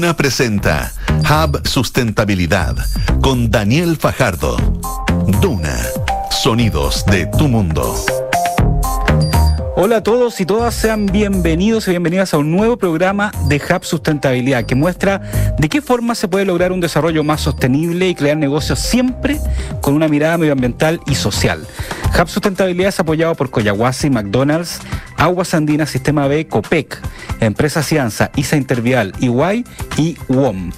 Duna presenta Hub Sustentabilidad con Daniel Fajardo. Duna, sonidos de tu mundo. Hola a todos y todas, sean bienvenidos y bienvenidas a un nuevo programa de Hub Sustentabilidad que muestra de qué forma se puede lograr un desarrollo más sostenible y crear negocios siempre con una mirada medioambiental y social. Hub Sustentabilidad es apoyado por Coyahuasi, McDonald's, Aguas Andinas, Sistema B, COPEC, Empresa Cianza, ISA Intervial, EY y WOM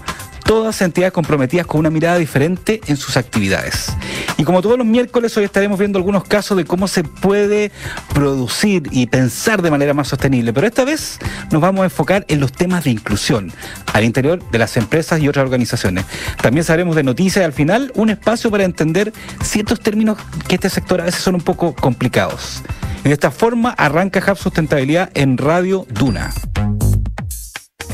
todas entidades comprometidas con una mirada diferente en sus actividades. Y como todos los miércoles, hoy estaremos viendo algunos casos de cómo se puede producir y pensar de manera más sostenible, pero esta vez nos vamos a enfocar en los temas de inclusión al interior de las empresas y otras organizaciones. También sabremos de noticias y al final un espacio para entender ciertos términos que este sector a veces son un poco complicados. De esta forma arranca Hub Sustentabilidad en Radio Duna.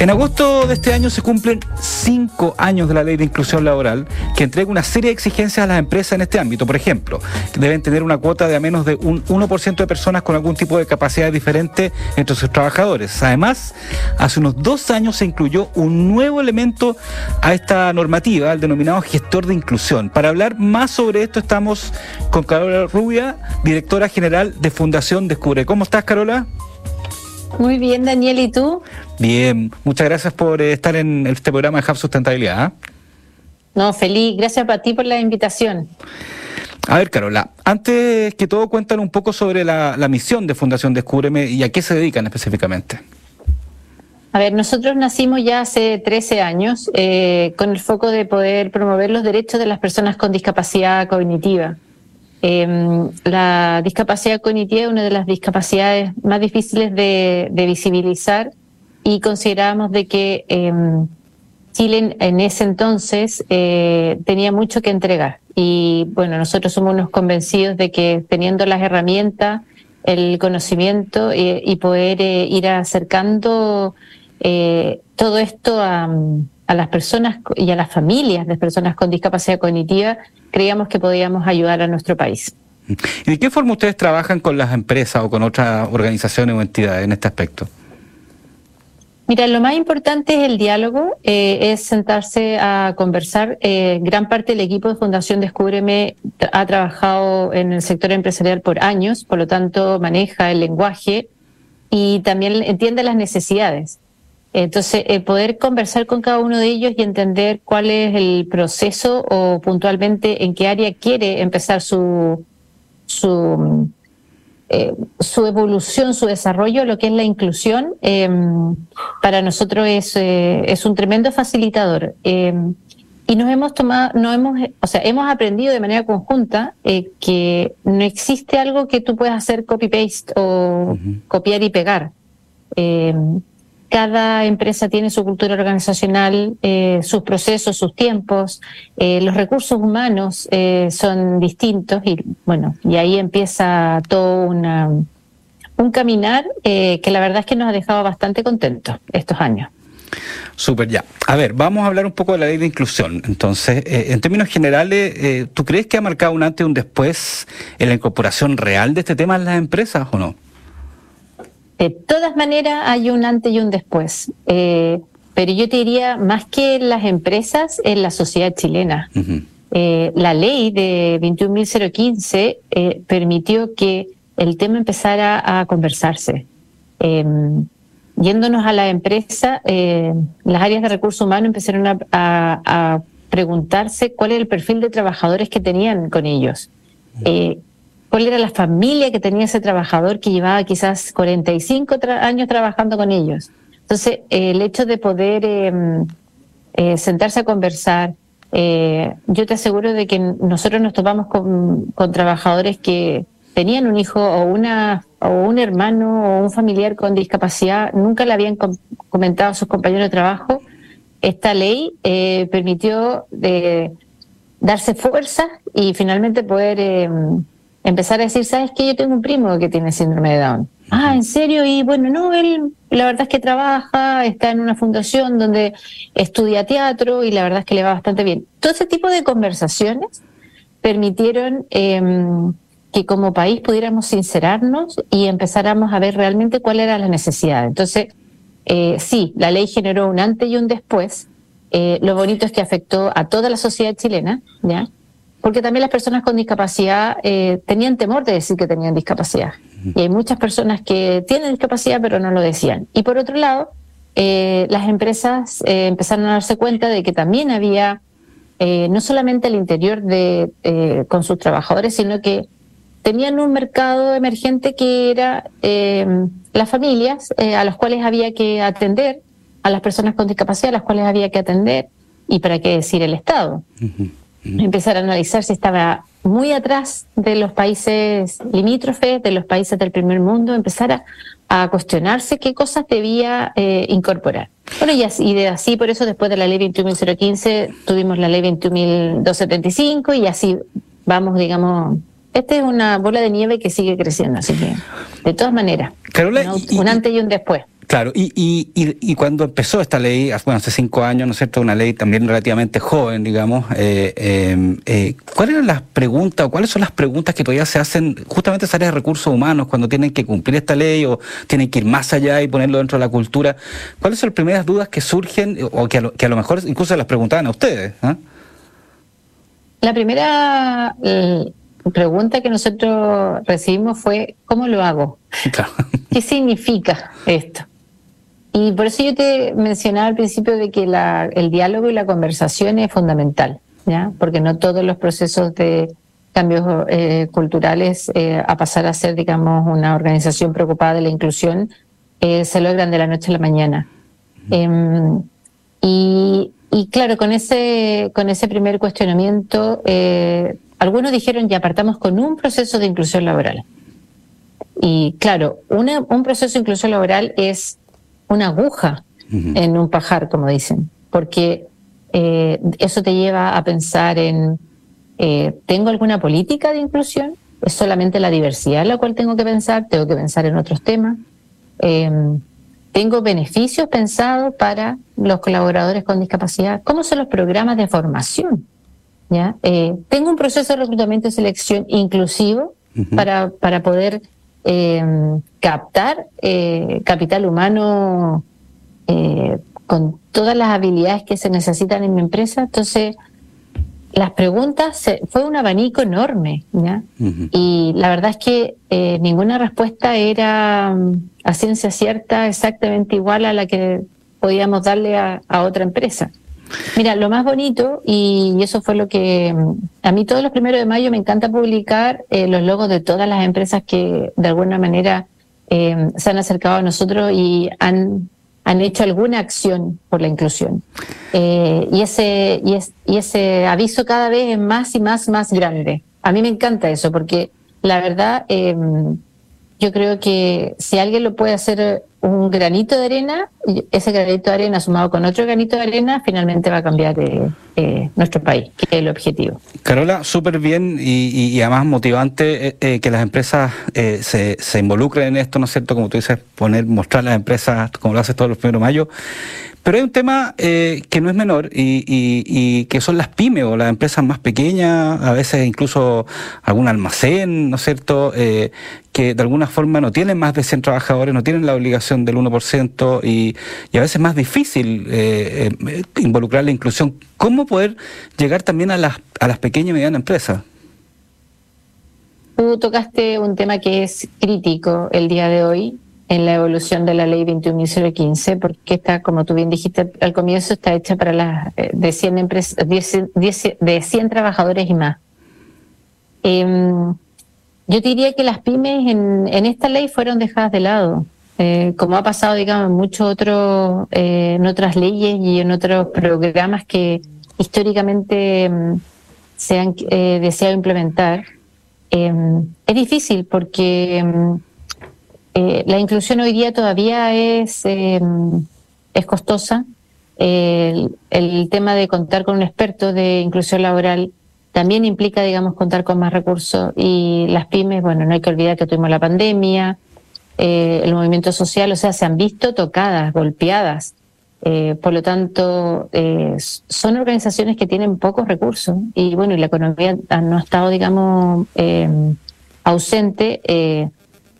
En agosto de este año se cumplen cinco años de la ley de inclusión laboral que entrega una serie de exigencias a las empresas en este ámbito. Por ejemplo, deben tener una cuota de a menos de un 1% de personas con algún tipo de capacidad diferente entre sus trabajadores. Además, hace unos dos años se incluyó un nuevo elemento a esta normativa, el denominado gestor de inclusión. Para hablar más sobre esto estamos con Carola Rubia, directora general de Fundación Descubre. ¿Cómo estás, Carola? Muy bien, Daniel, ¿y tú? Bien, muchas gracias por eh, estar en este programa de Hub Sustentabilidad. ¿ah? No, feliz, gracias a ti por la invitación. A ver, Carola, antes que todo, cuéntanos un poco sobre la, misión de Fundación Descúbreme y a qué se dedican específicamente. A ver, nosotros nacimos ya hace 13 años eh, con el foco de poder promover los derechos de las personas con discapacidad cognitiva. Eh, la discapacidad cognitiva es una de las discapacidades más difíciles de, visibilizar y consideramos de que eh, Chile en, ese entonces eh, tenía mucho que entregar. Y bueno, nosotros somos unos convencidos de que teniendo las herramientas, el conocimiento eh, y poder eh, ir acercando todo esto a a las personas y a las familias de personas con discapacidad cognitiva, creíamos que podíamos ayudar a nuestro país. ¿Y de qué forma ustedes trabajan con las empresas o con otras organizaciones o entidades en este aspecto? Mira, lo más importante es el diálogo, eh, es sentarse a conversar. Eh, gran parte del equipo de Fundación Descúbreme ha trabajado en el sector empresarial por años, por lo tanto maneja el lenguaje y también entiende las necesidades. Entonces, eh, poder conversar con cada uno de ellos y entender cuál es el proceso o puntualmente en qué área quiere empezar su, su, eh, su evolución, su desarrollo, lo que es la inclusión, em, para nosotros es, eh, es un tremendo facilitador. Em, y nos hemos tomado, no hemos, o sea, hemos aprendido de manera conjunta que no existe algo que tú puedas hacer copy-paste o copiar y pegar. Cada empresa tiene su cultura organizacional, eh, sus procesos, sus tiempos, eh, los recursos humanos eh, son distintos y bueno, y ahí empieza todo una, un caminar que la verdad es que nos ha dejado bastante contentos estos años. Súper, ya. A ver, vamos a hablar un poco de la ley de inclusión. Entonces, en términos generales, ¿tú crees que ha marcado un antes y un después en la incorporación real de este tema en las empresas o no? De todas maneras, hay un antes y un después. Eh, pero yo te diría, más que en las empresas, en la sociedad chilena. Eh, la ley de 21.015 eh, permitió que el tema empezara a conversarse. Em, yéndonos a la empresa, las áreas de recursos humanos empezaron a, a, preguntarse cuál era el perfil de trabajadores que tenían con ellos cuál era la familia que tenía ese trabajador que llevaba quizás 45 años trabajando con ellos. Entonces, el hecho de poder em, eh, sentarse a conversar, eh, yo te aseguro de que nosotros nos topamos con, trabajadores que tenían un hijo o una o un hermano o un familiar con discapacidad, nunca le habían comentado a sus compañeros de trabajo. Esta ley eh, permitió darse fuerza y finalmente poder em, empezar a decir, ¿sabes qué? Yo tengo un primo que tiene síndrome de Down. Ah, ¿en serio? Y bueno, no, él la verdad es que trabaja, está en una fundación donde estudia teatro y la verdad es que le va bastante bien. Todo ese tipo de conversaciones permitieron em, que como país pudiéramos sincerarnos y empezáramos a ver realmente cuál era la necesidad. Entonces, sí, la ley generó un antes y un después. lo bonito es que afectó a toda la sociedad chilena, ¿ya? Porque también las personas con discapacidad tenían temor de decir que tenían discapacidad. Y hay muchas personas que tienen discapacidad pero no lo decían. Y por otro lado, las empresas empezaron a darse cuenta de que también había eh, no solamente al interior de eh, con sus trabajadores, sino que tenían un mercado emergente que era em, las familias eh, a las cuales había que atender, a las personas con discapacidad a las cuales había que atender, y para qué decir el Estado. Empezar a analizar si estaba muy atrás de los países limítrofes, de los países del primer mundo, empezar a, a cuestionarse qué cosas debía eh, incorporar. Bueno, y así, de así, por eso después de la ley 21.015 tuvimos la ley 21.275 y así vamos, digamos, esta es una bola de nieve que sigue creciendo, así que de todas maneras, un antes y un después. Claro, y, y, y, cuando empezó esta ley, bueno, hace cinco años, ¿no es cierto?, una ley también relativamente joven, digamos, eh, em, eh, ¿cuáles eran las preguntas o cuáles son las preguntas que todavía se hacen justamente esas áreas de recursos humanos cuando tienen que cumplir esta ley o tienen que ir más allá y ponerlo dentro de la cultura? ¿Cuáles son las primeras dudas que surgen o que a lo, que a lo mejor incluso las preguntaban a ustedes? ¿ah? La primera eh, pregunta que nosotros recibimos fue, ¿cómo lo hago? ¿Qué significa esto? Y por eso yo te mencionaba al principio de que la, el diálogo y la conversación es fundamental, ¿ya? Porque no todos los procesos de cambios eh, culturales eh, a pasar a ser, digamos, una organización preocupada de la inclusión eh, se logran de la noche a la mañana. Em, y, y, claro, con ese, con ese primer cuestionamiento, algunos dijeron ya partamos con un proceso de inclusión laboral. Y claro, una, un proceso de inclusión laboral es una aguja en un pajar, como dicen, porque eh, eso te lleva a pensar en, eh, ¿tengo alguna política de inclusión? ¿Es solamente la diversidad en la cual tengo que pensar? ¿Tengo que pensar en otros temas? Em, ¿Tengo beneficios pensados para los colaboradores con discapacidad? ¿Cómo son los programas de formación? ¿Ya? Eh, ¿Tengo un proceso de reclutamiento y selección inclusivo para, para poder eh, captar eh, capital humano eh, con todas las habilidades que se necesitan en mi empresa. Entonces, las preguntas fue un abanico enorme, Y la verdad es que eh, ninguna respuesta era mm, a ciencia cierta exactamente igual a la que podíamos darle a otra empresa. Mira, lo más bonito, y eso fue lo que a mí todos los primeros de mayo me encanta publicar eh, los logos de todas las empresas que de alguna manera eh, se han acercado a nosotros y han, han hecho alguna acción por la inclusión. Eh, y, ese, y, es, y ese aviso cada vez es más y más, más grande. A mí me encanta eso, porque la verdad, yo creo que si alguien lo puede hacer un granito de arena, ese granito de arena sumado con otro granito de arena, finalmente va a cambiar eh, eh, nuestro país, que es el objetivo. Carola, súper bien y, además motivante eh, que las empresas se, se involucren en esto, ¿no es cierto? Como tú dices, poner, mostrar las empresas, como lo haces todos los primeros de mayo, pero hay un tema eh, que no es menor y, que son las pymes o las empresas más pequeñas, a veces incluso algún almacén, ¿no es cierto?, eh, que de alguna forma no tienen más de 100 trabajadores, no tienen la obligación del 1% y, y a veces es más difícil eh, involucrar la inclusión. ¿Cómo poder llegar también a las, a las pequeñas y medianas empresas? Tú tocaste un tema que es crítico el día de hoy, en la evolución de la ley 21.015, porque está, como tú bien dijiste al comienzo, está hecha para las eh, de 100 empresas, de 100 trabajadores y más. Em, yo diría que las pymes en, en, esta ley fueron dejadas de lado, eh, como ha pasado, digamos, en muchos otros, eh, en otras leyes y en otros programas que históricamente em, se han deseado implementar. Em, es difícil porque eh, la inclusión hoy día todavía es, eh, es costosa. El, tema de contar con un experto de inclusión laboral también implica, digamos, contar con más recursos y las pymes, bueno, no hay que olvidar que tuvimos la pandemia, eh, el movimiento social, o sea, se han visto tocadas, golpeadas. por lo tanto, son organizaciones que tienen pocos recursos y bueno, y la economía no ha estado, digamos, ausente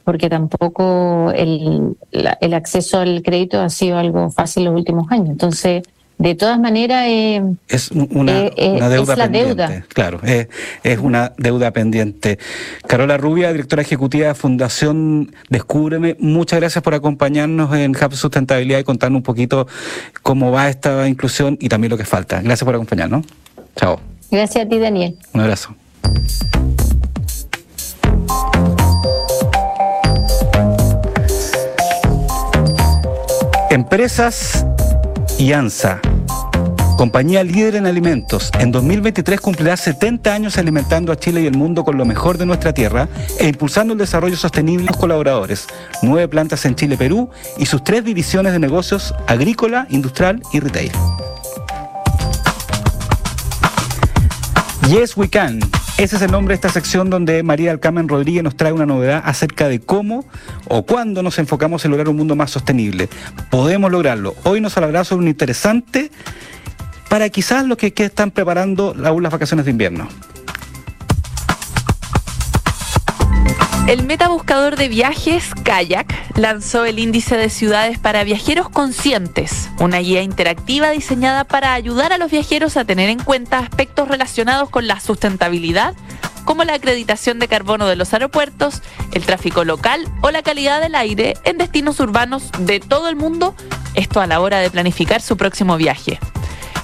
porque tampoco el, el acceso al crédito ha sido algo fácil los últimos años. Entonces, de todas maneras eh, es una, eh, eh, deuda pendiente claro es, una deuda pendiente. Carola Rubia directora ejecutiva de Fundación Descúbreme muchas gracias por acompañarnos en Hub Sustentabilidad y contarnos un poquito cómo va esta inclusión y también lo que falta. Gracias por acompañarnos. Chao. Gracias a ti Daniel. Un abrazo Empresas y ANSA compañía líder en alimentos, en 2023 cumplirá 70 años alimentando a Chile y el mundo con lo mejor de nuestra tierra e impulsando el desarrollo sostenible de los colaboradores. Nueve plantas en Chile, Perú y sus tres divisiones de negocios agrícola, industrial y retail. Yes We Can. Ese es el nombre de esta sección donde María Alcamen Rodríguez nos trae una novedad acerca de cómo o cuándo nos enfocamos en lograr un mundo más sostenible. Podemos lograrlo. Hoy nos hablará sobre un interesante para quizás los que, están preparando las vacaciones de invierno. El metabuscador de viajes Kayak lanzó el índice de ciudades para viajeros conscientes, una guía interactiva diseñada para ayudar a los viajeros a tener en cuenta aspectos relacionados con la sustentabilidad, como la acreditación de carbono de los aeropuertos, el tráfico local o la calidad del aire en destinos urbanos de todo el mundo, esto a la hora de planificar su próximo viaje.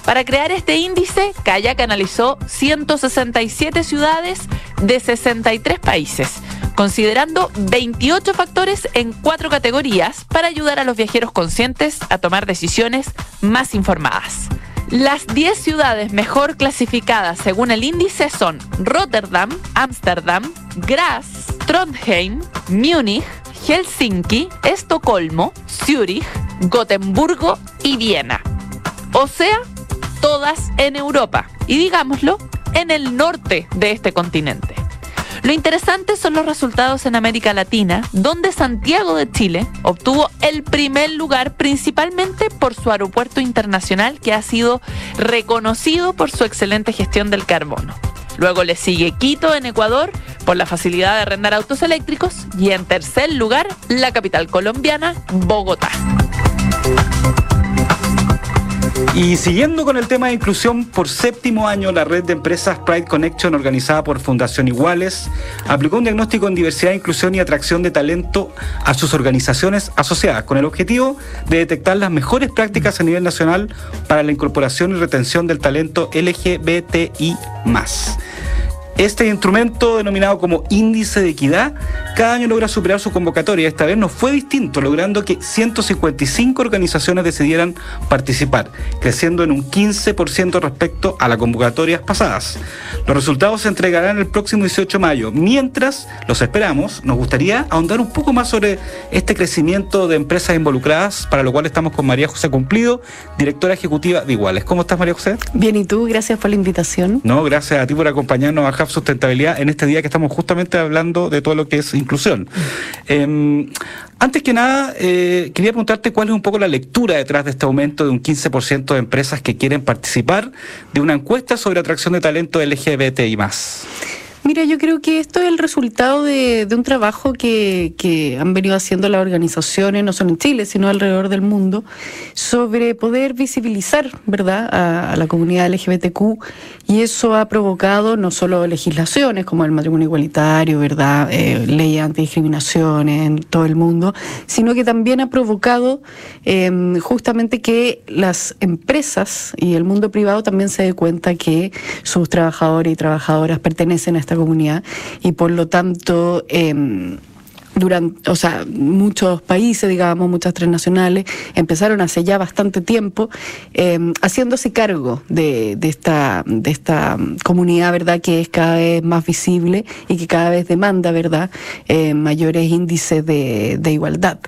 Para crear este índice, Kayak analizó 167 ciudades de 63 países, considerando 28 factores en cuatro categorías para ayudar a los viajeros conscientes a tomar decisiones más informadas. Las 10 ciudades mejor clasificadas según el índice son Rotterdam, Ámsterdam, Graz, Trondheim, Múnich, Helsinki, Estocolmo, Zúrich, Gotemburgo y Viena. O sea, todas en Europa y digámoslo, en el norte de este continente. Lo interesante son los resultados en América Latina, donde Santiago de Chile obtuvo el primer lugar principalmente por su aeropuerto internacional que ha sido reconocido por su excelente gestión del carbono. Luego le sigue Quito en Ecuador por la facilidad de arrendar autos eléctricos y en tercer lugar la capital colombiana, Bogotá. Y siguiendo con el tema de inclusión, por séptimo año la red de empresas Pride Connection, organizada por Fundación Iguales, aplicó un diagnóstico en diversidad, inclusión y atracción de talento a sus organizaciones asociadas, con el objetivo de detectar las mejores prácticas a nivel nacional para la incorporación y retención del talento LGBTI. Este instrumento, denominado como índice de equidad, cada año logra superar su convocatoria. Esta vez no fue distinto, logrando que 155 organizaciones decidieran participar, creciendo en un 15% respecto a las convocatorias pasadas. Los resultados se entregarán el próximo 18 de mayo. Mientras los esperamos, nos gustaría ahondar un poco más sobre este crecimiento de empresas involucradas, para lo cual estamos con María José Cumplido, directora ejecutiva de Iguales. ¿Cómo estás, María José? Bien, ¿y tú? Gracias por la invitación. No, gracias a ti por acompañarnos a Sustentabilidad en este día que estamos justamente hablando de todo lo que es inclusión. Em, antes que nada, eh, quería preguntarte cuál es un poco la lectura detrás de este aumento de un 15% de empresas que quieren participar de una encuesta sobre atracción de talento LGBT y más. Mira, yo creo que esto es el resultado de, un trabajo que, han venido haciendo las organizaciones, no solo en Chile, sino alrededor del mundo, sobre poder visibilizar, ¿verdad?, a, la comunidad LGBTQ. Y eso ha provocado no solo legislaciones como el matrimonio igualitario, ¿verdad?, eh, leyes antidiscriminación en todo el mundo, sino que también ha provocado em, justamente que las empresas y el mundo privado también se dé cuenta que sus trabajadores y trabajadoras pertenecen a esta comunidad y por lo tanto eh, durante, o sea, muchos países, digamos, muchas transnacionales, empezaron hace ya bastante tiempo eh, haciéndose cargo de, de, esta, de esta comunidad, ¿verdad?, que es cada vez más visible y que cada vez demanda, ¿verdad?, eh, mayores índices de, de, igualdad.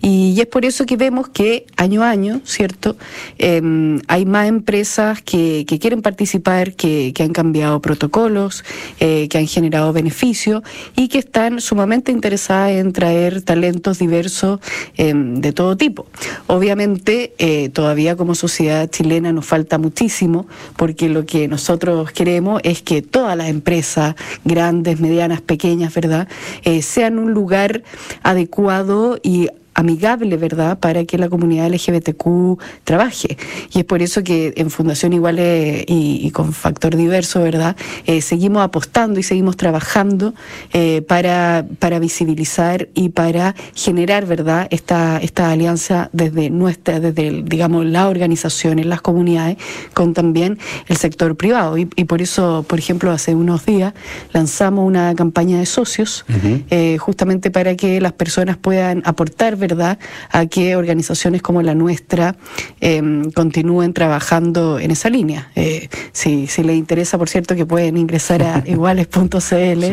Y, es por eso que vemos que año a año, ¿cierto?, eh, hay más empresas que, que quieren participar, que, que han cambiado protocolos, que han generado beneficios y que están sumamente interesadas en traer talentos diversos em, de todo tipo. Obviamente, eh, todavía como sociedad chilena nos falta muchísimo, porque lo que nosotros queremos es que todas las empresas, grandes, medianas, pequeñas, ¿verdad?, eh, sean un lugar adecuado y amigable, ¿verdad?, para que la comunidad LGBTQ trabaje. Y es por eso que en Fundación Iguales y, con Factor Diverso, ¿verdad?, eh, seguimos apostando y seguimos trabajando eh, para, para visibilizar y para generar, ¿verdad?, esta, esta alianza desde nuestra, desde, digamos, las organizaciones, las comunidades, con también el sector privado. Y, por eso, por ejemplo, hace unos días lanzamos una campaña de socios, eh, justamente para que las personas puedan aportar ¿verdad?, a que organizaciones como la nuestra em, continúen trabajando en esa línea. Eh, si, si les interesa, por cierto, que pueden ingresar a iguales.cl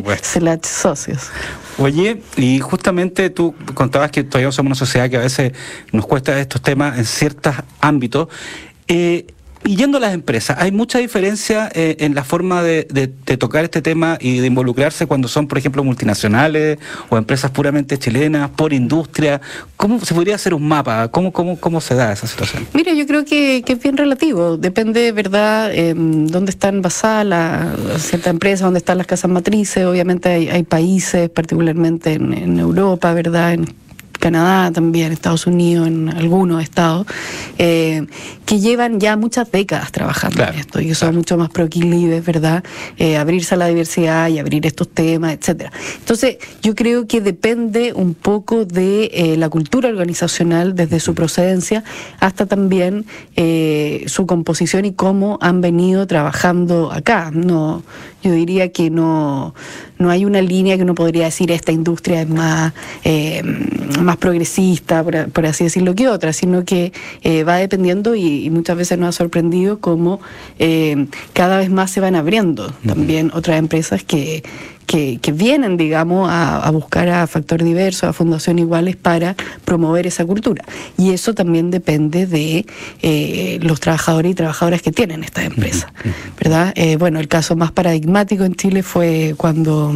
socios. Oye, y justamente tú contabas que todavía somos una sociedad que a veces nos cuesta estos temas en ciertos ámbitos. Eh, y yendo a las empresas, ¿hay mucha diferencia eh, en la forma de, tocar este tema y de involucrarse cuando son, por ejemplo, multinacionales o empresas puramente chilenas, por industria? ¿Cómo se podría hacer un mapa? ¿Cómo, cómo, cómo se da esa situación? Mira, yo creo que, es bien relativo. Depende, ¿verdad?, eh, dónde están basadas las ciertas empresas, dónde están las casas matrices. Obviamente hay, países, particularmente en, en Europa, ¿verdad?, en Canadá también, Estados Unidos, en algunos estados, eh, que llevan ya muchas décadas trabajando en esto y que son mucho más proclives, ¿verdad? Eh, abrirse a la diversidad y abrir estos temas, etcétera. Entonces, yo creo que depende un poco de eh, la cultura organizacional desde su procedencia hasta también su composición y cómo han venido trabajando acá. No, yo diría que no, no hay una línea que uno podría decir esta industria es más, eh, más progresista, por, así decirlo, que otra, sino que eh, va dependiendo y, muchas veces nos ha sorprendido cómo eh, cada vez más se van abriendo también otras empresas que, que, vienen, digamos, a, buscar a Factor Diverso, a Fundación Iguales para promover esa cultura. Y eso también depende de eh, los trabajadores y trabajadoras que tienen estas empresas, ¿verdad? Eh, bueno, el caso más paradigmático en Chile fue cuando...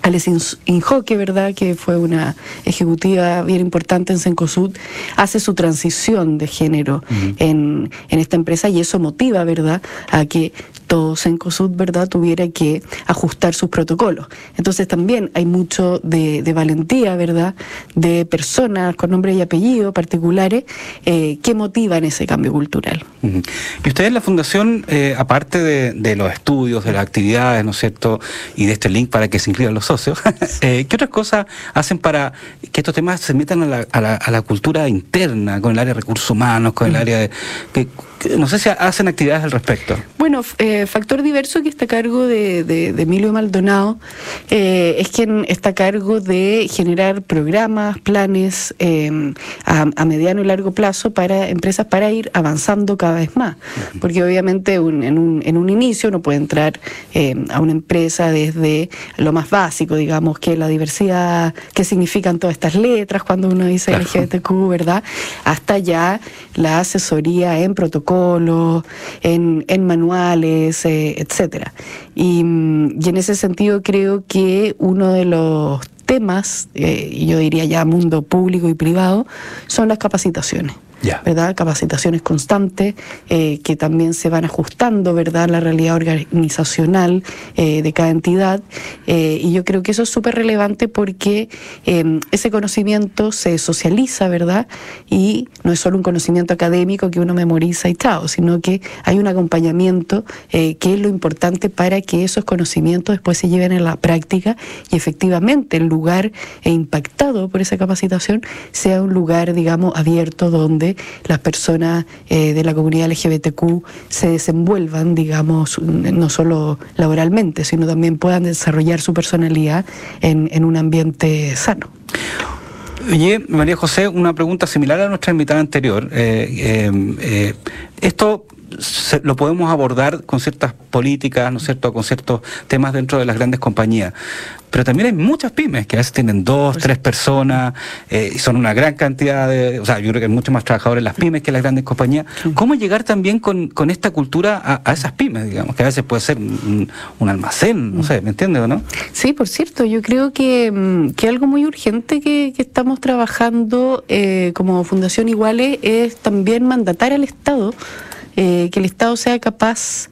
Alex Injoque, ¿verdad? Que fue una ejecutiva bien importante en Cencosud, hace su transición de género en, en, esta empresa y eso motiva, ¿verdad?, a que todo Cencosud, ¿verdad?, tuviera que ajustar sus protocolos. Entonces también hay mucho de, valentía, ¿verdad?, de personas con nombre y apellido particulares eh, que motivan ese cambio cultural. Y ustedes en la Fundación, eh, aparte de, los estudios, de las actividades, ¿no es cierto?, y de este link para que se incluyan los socios, eh, ¿qué otras cosas hacen para que estos temas se metan a la, a la, cultura interna, con el área de recursos humanos, con el área de... Que, no sé si hacen actividades al respecto. Bueno, eh, Factor Diverso, que está a cargo de, Emilio Maldonado, eh, es quien está a cargo de generar programas, planes em, a, mediano y largo plazo para empresas para ir avanzando cada vez más. Porque obviamente en, un, en un inicio uno puede entrar em, a una empresa desde lo más básico, digamos, que la diversidad, qué significan todas estas letras cuando uno dice LGBTQ, ¿verdad? Hasta ya la asesoría en protocolo en, en manuales, etcétera. Y, y, en ese sentido creo que uno de los temas, eh, yo diría ya mundo público y privado, son las capacitaciones. ¿Verdad? Capacitaciones constantes eh, que también se van ajustando, ¿verdad? La realidad organizacional eh, de cada entidad. Eh, y yo creo que eso es súper relevante porque ese conocimiento se socializa, ¿verdad? Y no es solo un conocimiento académico que uno memoriza y chao, sino que hay un acompañamiento que es lo importante para que esos conocimientos después se lleven a la práctica y efectivamente el lugar impactado por esa capacitación sea un lugar, digamos, abierto donde las personas eh, de la comunidad LGBTQ se desenvuelvan, digamos, no solo laboralmente, sino también puedan desarrollar su personalidad en, un ambiente sano. Oye, María José, una pregunta similar a nuestra invitada anterior. Eh, eh, esto lo podemos abordar con ciertas políticas, ¿no es cierto?, con ciertos temas dentro de las grandes compañías. Pero también hay muchas pymes que a veces tienen dos, tres personas eh, y son una gran cantidad de. O sea, yo creo que hay muchos más trabajadores en las pymes que en las grandes compañías. ¿Cómo llegar también con, esta cultura a, esas pymes, digamos? Que a veces puede ser un, almacén, no sé, ¿me entiendes o no? Sí, por cierto, yo creo que, mm, que algo muy urgente que, estamos trabajando eh, como Fundación Iguales es también mandatar al Estado eh, que el Estado sea capaz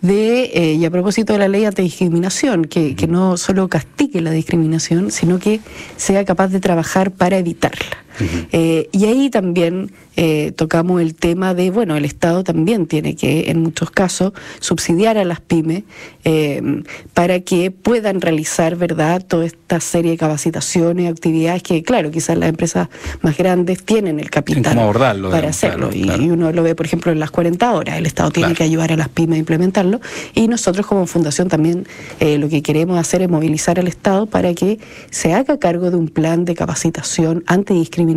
de, eh, y a propósito de la ley antidiscriminación, que, que no solo castigue la discriminación, sino que sea capaz de trabajar para evitarla. Eh, y ahí también eh, tocamos el tema de, bueno, el Estado también tiene que, en muchos casos, subsidiar a las pymes eh, para que puedan realizar, ¿verdad?, toda esta serie de capacitaciones, actividades que, claro, quizás las empresas más grandes tienen el capital para hacerlo. y, uno lo ve, por ejemplo, en las 40 horas. El Estado tiene que ayudar a las pymes a implementarlo. Y nosotros como fundación también lo que queremos hacer es movilizar al Estado para que se haga cargo de un plan de capacitación antidiscriminación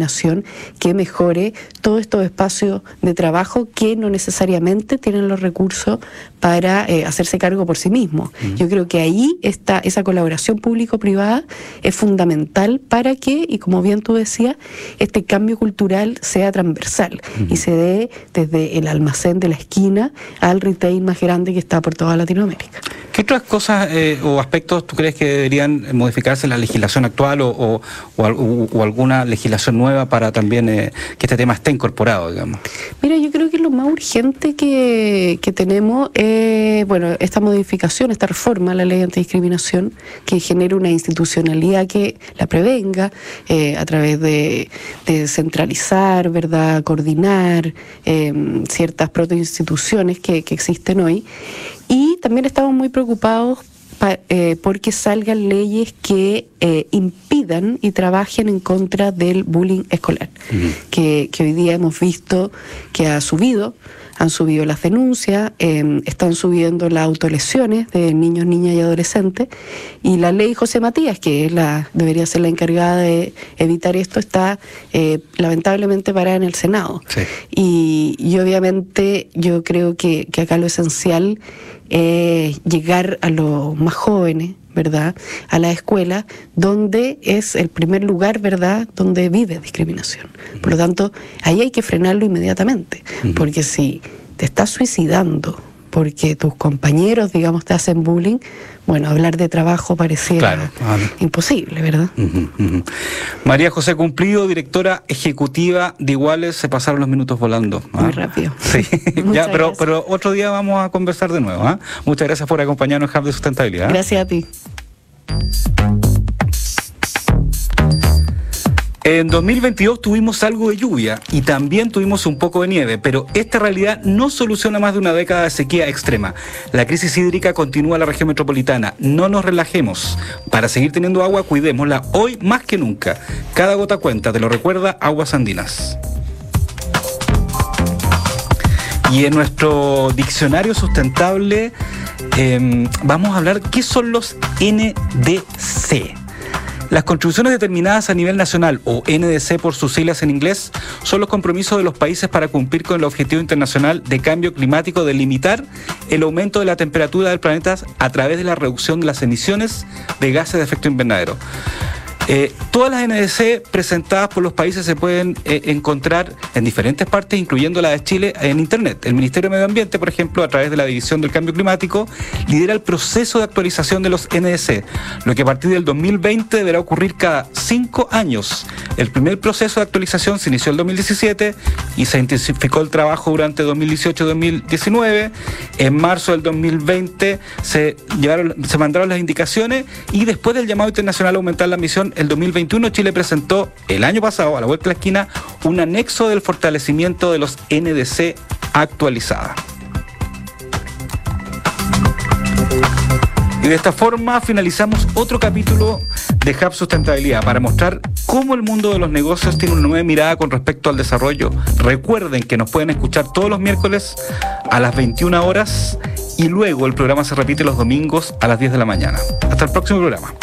que mejore todos estos espacios de trabajo que no necesariamente tienen los recursos para eh, hacerse cargo por sí mismos. Yo creo que ahí está esa colaboración público-privada es fundamental para que, y como bien tú decías, este cambio cultural sea transversal y se dé desde el almacén de la esquina al retail más grande que está por toda Latinoamérica. ¿Qué otras cosas eh, o aspectos tú crees que deberían modificarse en la legislación actual o, o alguna legislación nueva para también eh, que este tema esté incorporado, digamos? Mira, yo creo que lo más urgente que, tenemos es, bueno, esta modificación, esta reforma a la ley antidiscriminación, que genere una institucionalidad que la prevenga eh, a través de, centralizar, ¿verdad?, coordinar em, ciertas protoinstituciones que, que existen hoy. Y también estamos muy preocupados eh, porque salgan leyes que eh, impidan y trabajen en contra del bullying escolar, que, hoy día hemos visto que ha subido, han subido las denuncias, em, están subiendo las autolesiones de niños, niñas y adolescentes, y la ley José Matías, que es la, debería ser la encargada de evitar esto, está eh, lamentablemente parada en el Senado. Y, obviamente yo creo que, que acá lo esencial eh, llegar a los más jóvenes, ¿verdad? A la escuela, donde es el primer lugar, ¿verdad?, donde vive discriminación. Por lo tanto, ahí hay que frenarlo inmediatamente, porque si te estás suicidando porque tus compañeros, digamos, te hacen bullying, bueno, hablar de trabajo pareciera imposible, ¿verdad? María José Cumplido, directora ejecutiva de Iguales, se pasaron los minutos volando. ¿ah? Muy rápido. Sí, ya, pero, pero otro día vamos a conversar de nuevo. ¿ah? Muchas gracias por acompañarnos en Hub de Sustentabilidad. Gracias a ti. En 2022 tuvimos algo de lluvia y también tuvimos un poco de nieve, pero esta realidad no soluciona más de una década de sequía extrema. La crisis hídrica continúa en la región metropolitana. No nos relajemos. Para seguir teniendo agua, cuidémosla hoy más que nunca. Cada gota cuenta, te lo recuerda Aguas Andinas. Y en nuestro diccionario sustentable em, vamos a hablar qué son los NDC. Las contribuciones determinadas a nivel nacional, o NDC por sus siglas en inglés, son los compromisos de los países para cumplir con el objetivo internacional de cambio climático de limitar el aumento de la temperatura del planeta a través de la reducción de las emisiones de gases de efecto invernadero. Eh, todas las NDC presentadas por los países se pueden eh, encontrar en diferentes partes, incluyendo la de Chile, en Internet. El Ministerio de Medio Ambiente, por ejemplo, a través de la División del Cambio Climático, lidera el proceso de actualización de los NDC, lo que a partir del 2020 deberá ocurrir cada cinco años. El primer proceso de actualización se inició en el 2017 y se intensificó el trabajo durante 2018-2019. En marzo del 2020 se, llevaron, se mandaron las indicaciones y después del llamado internacional a aumentar la misión el 2021 Chile presentó el año pasado, a la vuelta de la esquina, un anexo del fortalecimiento de los NDC actualizada. Y de esta forma finalizamos otro capítulo de Hub Sustentabilidad para mostrar cómo el mundo de los negocios tiene una nueva mirada con respecto al desarrollo. Recuerden que nos pueden escuchar todos los miércoles a las 21 horas y luego el programa se repite los domingos a las 10 de la mañana. Hasta el próximo programa.